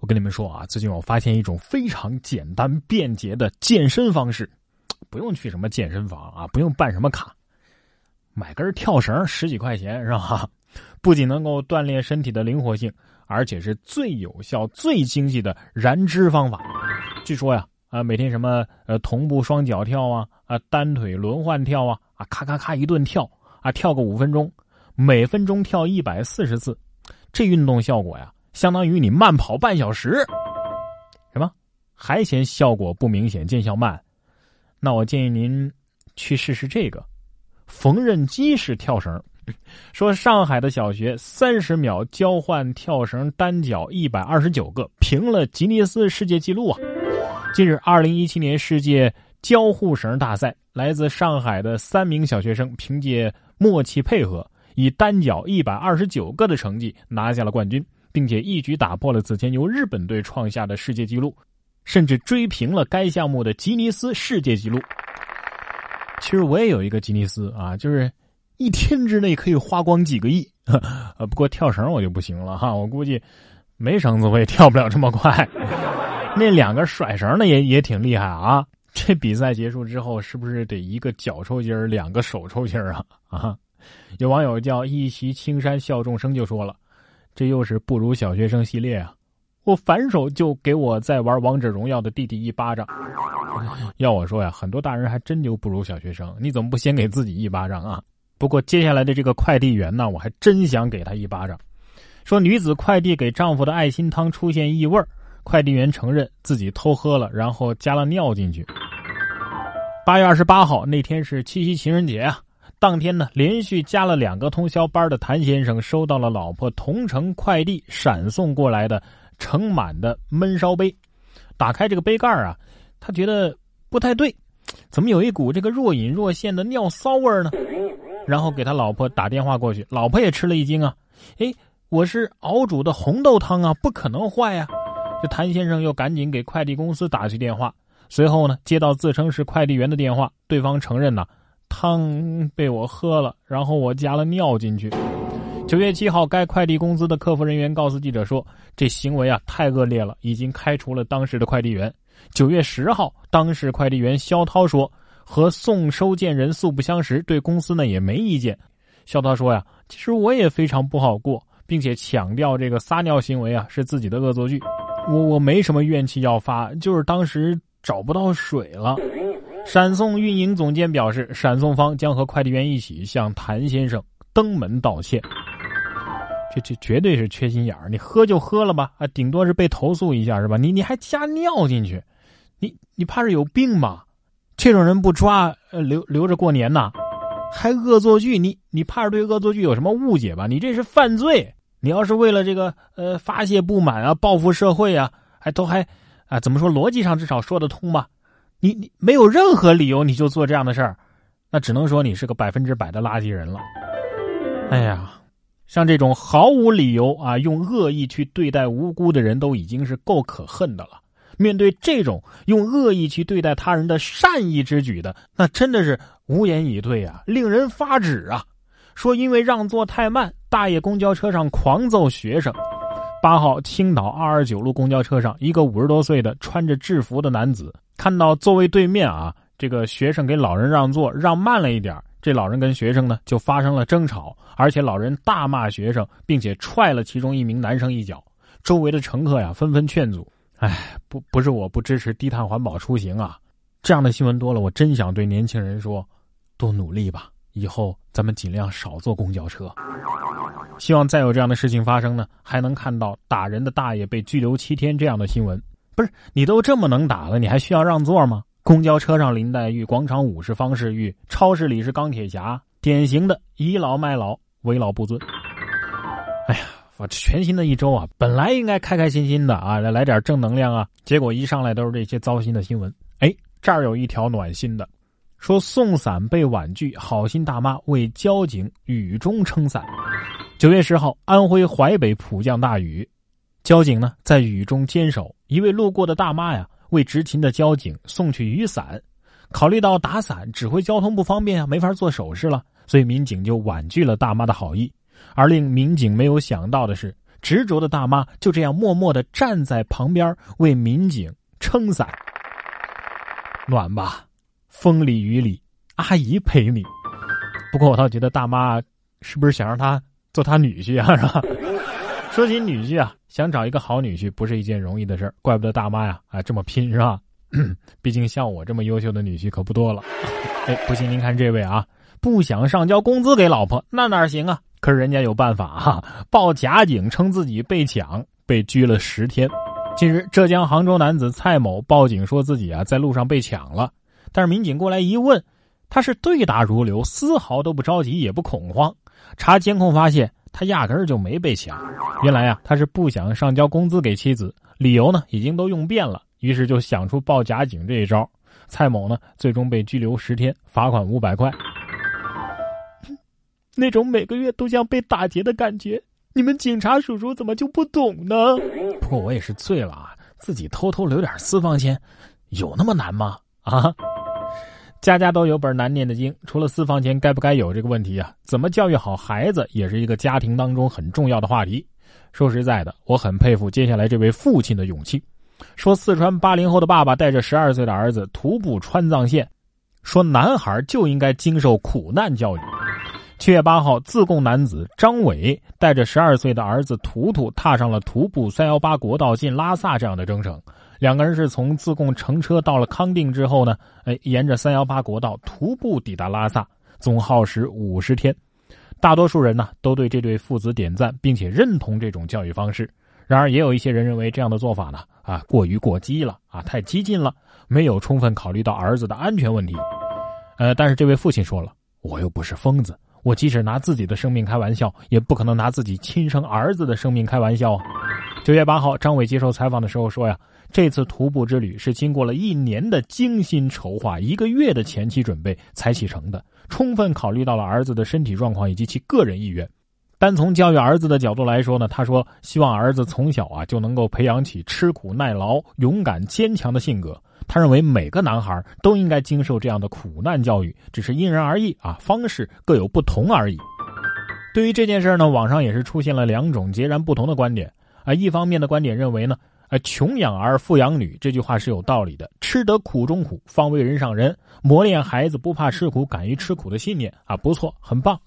我跟你们说啊，最近我发现一种非常简单便捷的健身方式，不用去什么健身房啊，不用办什么卡，买根跳绳十几块钱是吧？不仅能够锻炼身体的灵活性，而且是最有效、最经济的燃脂方法。据说呀，啊，每天什么呃同步双脚跳啊，啊单腿轮换跳啊，啊咔咔咔一顿跳啊，跳个五分钟，每分钟跳一百四十次，这运动效果呀。相当于你慢跑半小时，什么？还嫌效果不明显，见效慢？那我建议您去试试这个缝纫机式跳绳。说上海的小学三十秒交换跳绳单脚一百二十九个，平了吉尼斯世界纪录啊！近日，二零一七年世界交互绳大赛，来自上海的三名小学生凭借默契配合，以单脚一百二十九个的成绩拿下了冠军。并且一举打破了此前由日本队创下的世界纪录，甚至追平了该项目的吉尼斯世界纪录。其实我也有一个吉尼斯啊，就是一天之内可以花光几个亿。呃，不过跳绳我就不行了哈，我估计没绳子我也跳不了这么快。那两个甩绳的也也挺厉害啊。这比赛结束之后，是不是得一个脚抽筋儿，两个手抽筋儿啊？啊，有网友叫一袭青山笑众生就说了。这又是不如小学生系列啊！我反手就给我在玩王者荣耀的弟弟一巴掌。要我说呀，很多大人还真就不如小学生。你怎么不先给自己一巴掌啊？不过接下来的这个快递员呢，我还真想给他一巴掌。说女子快递给丈夫的爱心汤出现异味快递员承认自己偷喝了，然后加了尿进去。八月二十八号那天是七夕情人节啊。当天呢，连续加了两个通宵班的谭先生收到了老婆同城快递闪送过来的盛满的焖烧杯，打开这个杯盖啊，他觉得不太对，怎么有一股这个若隐若现的尿骚味呢？然后给他老婆打电话过去，老婆也吃了一惊啊，哎，我是熬煮的红豆汤啊，不可能坏呀！这谭先生又赶紧给快递公司打去电话，随后呢，接到自称是快递员的电话，对方承认呢。汤被我喝了，然后我加了尿进去。九月七号，该快递公司的客服人员告诉记者说：“这行为啊太恶劣了，已经开除了当时的快递员。”九月十号，当事快递员肖涛说：“和送收件人素不相识，对公司呢也没意见。”肖涛说：“呀，其实我也非常不好过，并且强调这个撒尿行为啊是自己的恶作剧，我我没什么怨气要发，就是当时找不到水了。”闪送运营总监表示，闪送方将和快递员一起向谭先生登门道歉。这这绝对是缺心眼儿！你喝就喝了吧，啊，顶多是被投诉一下是吧？你你还加尿进去，你你怕是有病吧？这种人不抓，呃，留留着过年呐？还恶作剧？你你怕是对恶作剧有什么误解吧？你这是犯罪！你要是为了这个呃发泄不满啊，报复社会啊，还都还啊，怎么说？逻辑上至少说得通吧？你你没有任何理由你就做这样的事儿，那只能说你是个百分之百的垃圾人了。哎呀，像这种毫无理由啊，用恶意去对待无辜的人都已经是够可恨的了。面对这种用恶意去对待他人的善意之举的，那真的是无言以对啊，令人发指啊！说因为让座太慢，大爷公交车上狂揍学生。八号，青岛二二九路公交车上，一个五十多岁的穿着制服的男子。看到座位对面啊，这个学生给老人让座，让慢了一点这老人跟学生呢就发生了争吵，而且老人大骂学生，并且踹了其中一名男生一脚。周围的乘客呀纷纷劝阻。哎，不，不是我不支持低碳环保出行啊，这样的新闻多了，我真想对年轻人说，多努力吧，以后咱们尽量少坐公交车。希望再有这样的事情发生呢，还能看到打人的大爷被拘留七天这样的新闻。不是你都这么能打了，你还需要让座吗？公交车上林黛玉，广场舞是方世玉，超市里是钢铁侠，典型的倚老卖老，为老不尊。哎呀，我全新的一周啊，本来应该开开心心的啊，来来点正能量啊，结果一上来都是这些糟心的新闻。哎，这儿有一条暖心的，说送伞被婉拒，好心大妈为交警雨中撑伞。九月十号，安徽淮北普降大雨。交警呢，在雨中坚守。一位路过的大妈呀，为执勤的交警送去雨伞。考虑到打伞指挥交通不方便啊，没法做手势了，所以民警就婉拒了大妈的好意。而令民警没有想到的是，执着的大妈就这样默默的站在旁边为民警撑伞，暖吧，风里雨里，阿姨陪你。不过我倒觉得大妈是不是想让他做他女婿啊？是吧？说起女婿啊，想找一个好女婿不是一件容易的事儿，怪不得大妈呀啊这么拼是吧？毕竟像我这么优秀的女婿可不多了。哎，不信您看这位啊，不想上交工资给老婆，那哪行啊？可是人家有办法哈，报假警称自己被抢，被拘了十天。近日，浙江杭州男子蔡某报警说自己啊在路上被抢了，但是民警过来一问，他是对答如流，丝毫都不着急也不恐慌。查监控发现，他压根儿就没被抢。原来啊，他是不想上交工资给妻子，理由呢已经都用遍了，于是就想出报假警这一招。蔡某呢最终被拘留十天，罚款五百块。那种每个月都像被打劫的感觉，你们警察叔叔怎么就不懂呢？不过我也是醉了啊，自己偷偷留点私房钱，有那么难吗？啊，家家都有本难念的经，除了私房钱该不该有这个问题啊，怎么教育好孩子也是一个家庭当中很重要的话题。说实在的，我很佩服接下来这位父亲的勇气。说四川八零后的爸爸带着十二岁的儿子徒步川藏线，说男孩就应该经受苦难教育。七月八号，自贡男子张伟带着十二岁的儿子图图踏上了徒步三幺八国道进拉萨这样的征程。两个人是从自贡乘车到了康定之后呢，哎，沿着三幺八国道徒步抵达拉萨，总耗时五十天。大多数人呢都对这对父子点赞，并且认同这种教育方式。然而，也有一些人认为这样的做法呢，啊，过于过激了，啊，太激进了，没有充分考虑到儿子的安全问题。呃，但是这位父亲说了，我又不是疯子。我即使拿自己的生命开玩笑，也不可能拿自己亲生儿子的生命开玩笑啊！九月八号，张伟接受采访的时候说呀，这次徒步之旅是经过了一年的精心筹划，一个月的前期准备才启程的，充分考虑到了儿子的身体状况以及其个人意愿。单从教育儿子的角度来说呢，他说希望儿子从小啊就能够培养起吃苦耐劳、勇敢坚强的性格。他认为每个男孩都应该经受这样的苦难教育，只是因人而异啊，方式各有不同而已。对于这件事呢，网上也是出现了两种截然不同的观点啊。一方面的观点认为呢，啊，穷养儿，富养女。这句话是有道理的，吃得苦中苦，方为人上人，磨练孩子不怕吃苦、敢于吃苦的信念。啊，不错，很棒，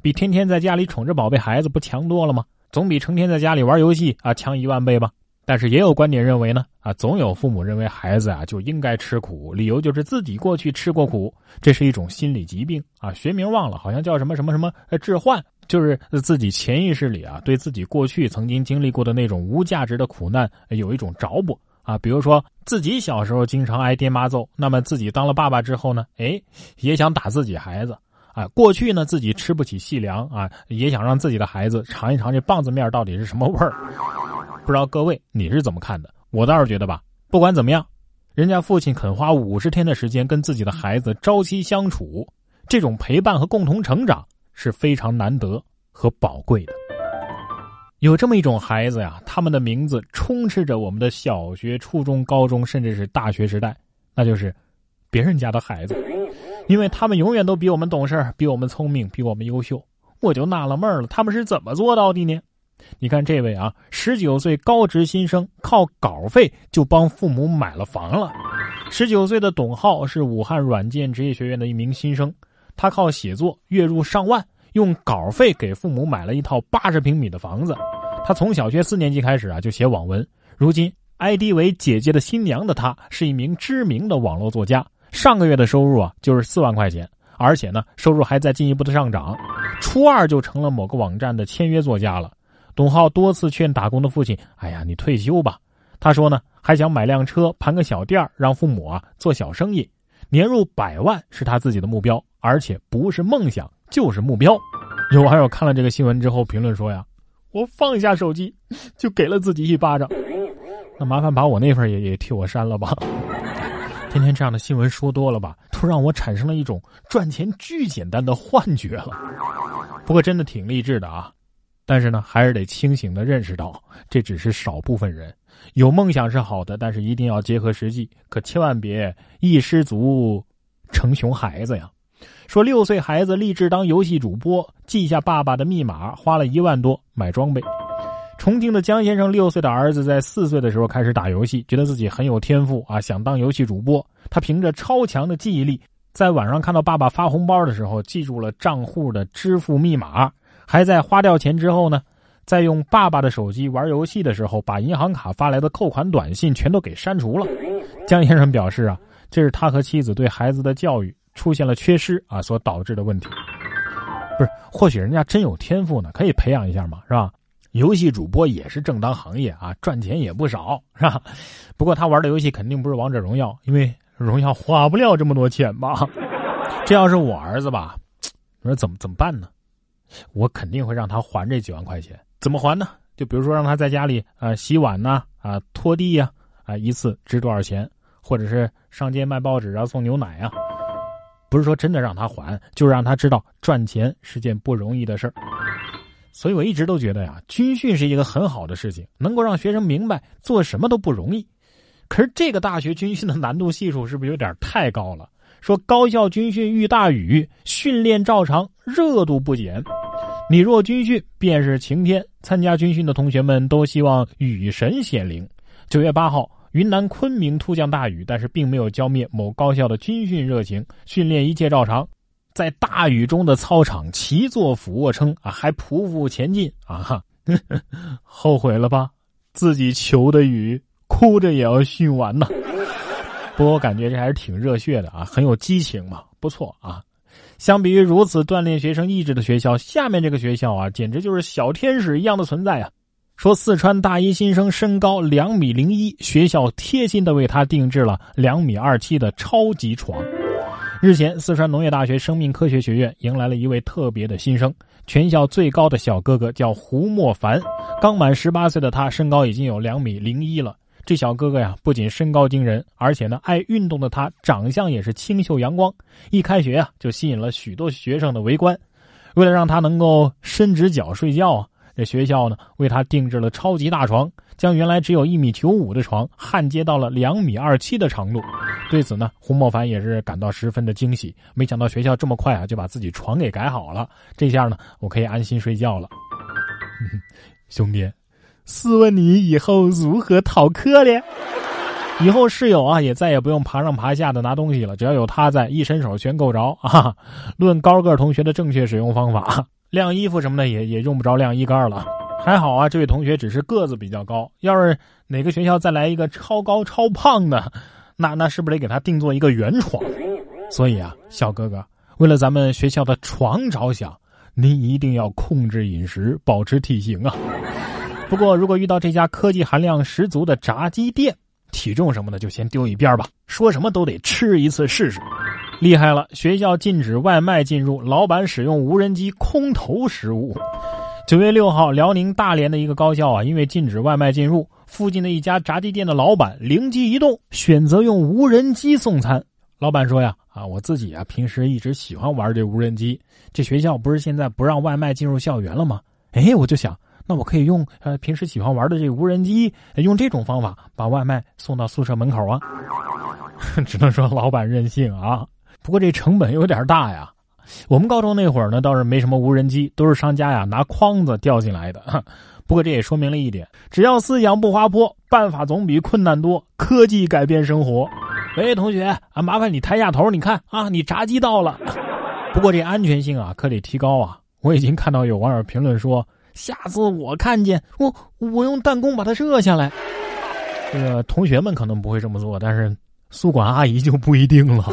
比天天在家里宠着宝贝孩子不强多了吗？总比成天在家里玩游戏啊强一万倍吧。但是也有观点认为呢，啊，总有父母认为孩子啊就应该吃苦，理由就是自己过去吃过苦，这是一种心理疾病。啊，学名忘了，好像叫什么什么什么呃置换，就是自己潜意识里啊对自己过去曾经经历过的那种无价值的苦难有一种着补啊，比如说自己小时候经常挨爹妈揍，那么自己当了爸爸之后呢，哎，也想打自己孩子啊，过去呢自己吃不起细粮啊，也想让自己的孩子尝一尝这棒子面到底是什么味儿。不知道各位你是怎么看的？我倒是觉得吧，不管怎么样，人家父亲肯花五十天的时间跟自己的孩子朝夕相处，这种陪伴和共同成长是非常难得和宝贵的。有这么一种孩子呀，他们的名字充斥着我们的小学、初中、高中，甚至是大学时代，那就是别人家的孩子，因为他们永远都比我们懂事比我们聪明，比我们优秀。我就纳了闷了，他们是怎么做到的呢？你看这位啊，十九岁高职新生，靠稿费就帮父母买了房了。十九岁的董浩是武汉软件职业学院的一名新生，他靠写作月入上万，用稿费给父母买了一套八十平米的房子。他从小学四年级开始啊就写网文，如今 ID 为“姐姐的新娘”的他是一名知名的网络作家。上个月的收入啊就是四万块钱，而且呢收入还在进一步的上涨，初二就成了某个网站的签约作家了。董浩多次劝打工的父亲：“哎呀，你退休吧。”他说呢，还想买辆车，盘个小店让父母啊做小生意。年入百万是他自己的目标，而且不是梦想就是目标。有网友看了这个新闻之后评论说：“呀，我放下手机就给了自己一巴掌。”那麻烦把我那份也也替我删了吧。天天这样的新闻说多了吧，都让我产生了一种赚钱巨简单的幻觉了。不过真的挺励志的啊。但是呢，还是得清醒的认识到，这只是少部分人。有梦想是好的，但是一定要结合实际，可千万别一失足成熊孩子呀。说六岁孩子立志当游戏主播，记下爸爸的密码，花了一万多买装备。重庆的江先生六岁的儿子在四岁的时候开始打游戏，觉得自己很有天赋啊，想当游戏主播。他凭着超强的记忆力，在晚上看到爸爸发红包的时候，记住了账户的支付密码，还在花掉钱之后呢，在用爸爸的手机玩游戏的时候，把银行卡发来的扣款短信全都给删除了。江先生表示啊，这是他和妻子对孩子的教育出现了缺失啊所导致的问题。不是，或许人家真有天赋呢，可以培养一下嘛，是吧？游戏主播也是正当行业啊，赚钱也不少，是吧？不过他玩的游戏肯定不是王者荣耀，因为荣耀花不了这么多钱吧？这要是我儿子吧，我说怎么怎么办呢？我肯定会让他还这几万块钱。怎么还呢？就比如说让他在家里啊洗碗呐，啊拖地呀，啊一次值多少钱？或者是上街卖报纸啊送牛奶啊？不是说真的让他还，就是让他知道赚钱是件不容易的事儿。所以我一直都觉得呀，军训是一个很好的事情，能够让学生明白做什么都不容易。可是这个大学军训的难度系数是不是有点太高了？说高校军训遇大雨，训练照常，热度不减。你若军训便是晴天。参加军训的同学们都希望雨神显灵。九月八号。云南昆明突降大雨，但是并没有浇灭某高校的军训热情，训练一切照常。在大雨中的操场齐做俯卧撑啊，还匍匐前进啊！哈，后悔了吧？自己求的雨，哭着也要训完呢。不过我感觉这还是挺热血的啊，很有激情嘛，不错啊。相比于如此锻炼学生意志的学校，下面这个学校啊，简直就是小天使一样的存在啊。说四川大一新生身高两米零一，学校贴心的为他定制了两米二七的超级床。日前，四川农业大学生命科学学院迎来了一位特别的新生，全校最高的小哥哥叫胡莫凡。刚满十八岁的他，身高已经有两米零一了。这小哥哥呀，不仅身高惊人，而且呢，爱运动的他长相也是清秀阳光。一开学啊，就吸引了许多学生的围观。为了让他能够伸直脚睡觉啊。这学校呢，为他定制了超级大床，将原来只有一米九五的床焊接到了两米二七的长度。对此呢，胡莫凡也是感到十分的惊喜。没想到学校这么快啊，就把自己床给改好了。这下呢，我可以安心睡觉了。兄弟，试问你以后如何逃课呢？以后室友啊，也再也不用爬上爬下的拿东西了，只要有他在，一伸手全够着 啊！论高个同学的正确使用方法。晾衣服什么的也也用不着晾衣杆了，还好啊，这位同学只是个子比较高。要是哪个学校再来一个超高超胖的，那那是不是得给他定做一个圆床？所以啊，小哥哥，为了咱们学校的床着想，您一定要控制饮食，保持体型啊。不过，如果遇到这家科技含量十足的炸鸡店，体重什么的就先丢一边吧，说什么都得吃一次试试。厉害了！学校禁止外卖进入，老板使用无人机空投食物。九月六号，辽宁大连的一个高校啊，因为禁止外卖进入，附近的一家炸鸡店的老板灵机一动，选择用无人机送餐。老板说呀：“啊，我自己啊，平时一直喜欢玩这无人机。这学校不是现在不让外卖进入校园了吗？哎，我就想，那我可以用呃平时喜欢玩的这无人机，用这种方法把外卖送到宿舍门口啊。只能说老板任性啊。”不过这成本有点大呀。我们高中那会儿呢，倒是没什么无人机，都是商家呀拿筐子吊进来的。不过这也说明了一点：只要思想不滑坡，办法总比困难多。科技改变生活。喂，同学啊，麻烦你抬下头，你看啊，你炸鸡到了。不过这安全性啊，可得提高啊。我已经看到有网友评论说，下次我看见我，我用弹弓把它射下来。这个同学们可能不会这么做，但是宿管阿姨就不一定了。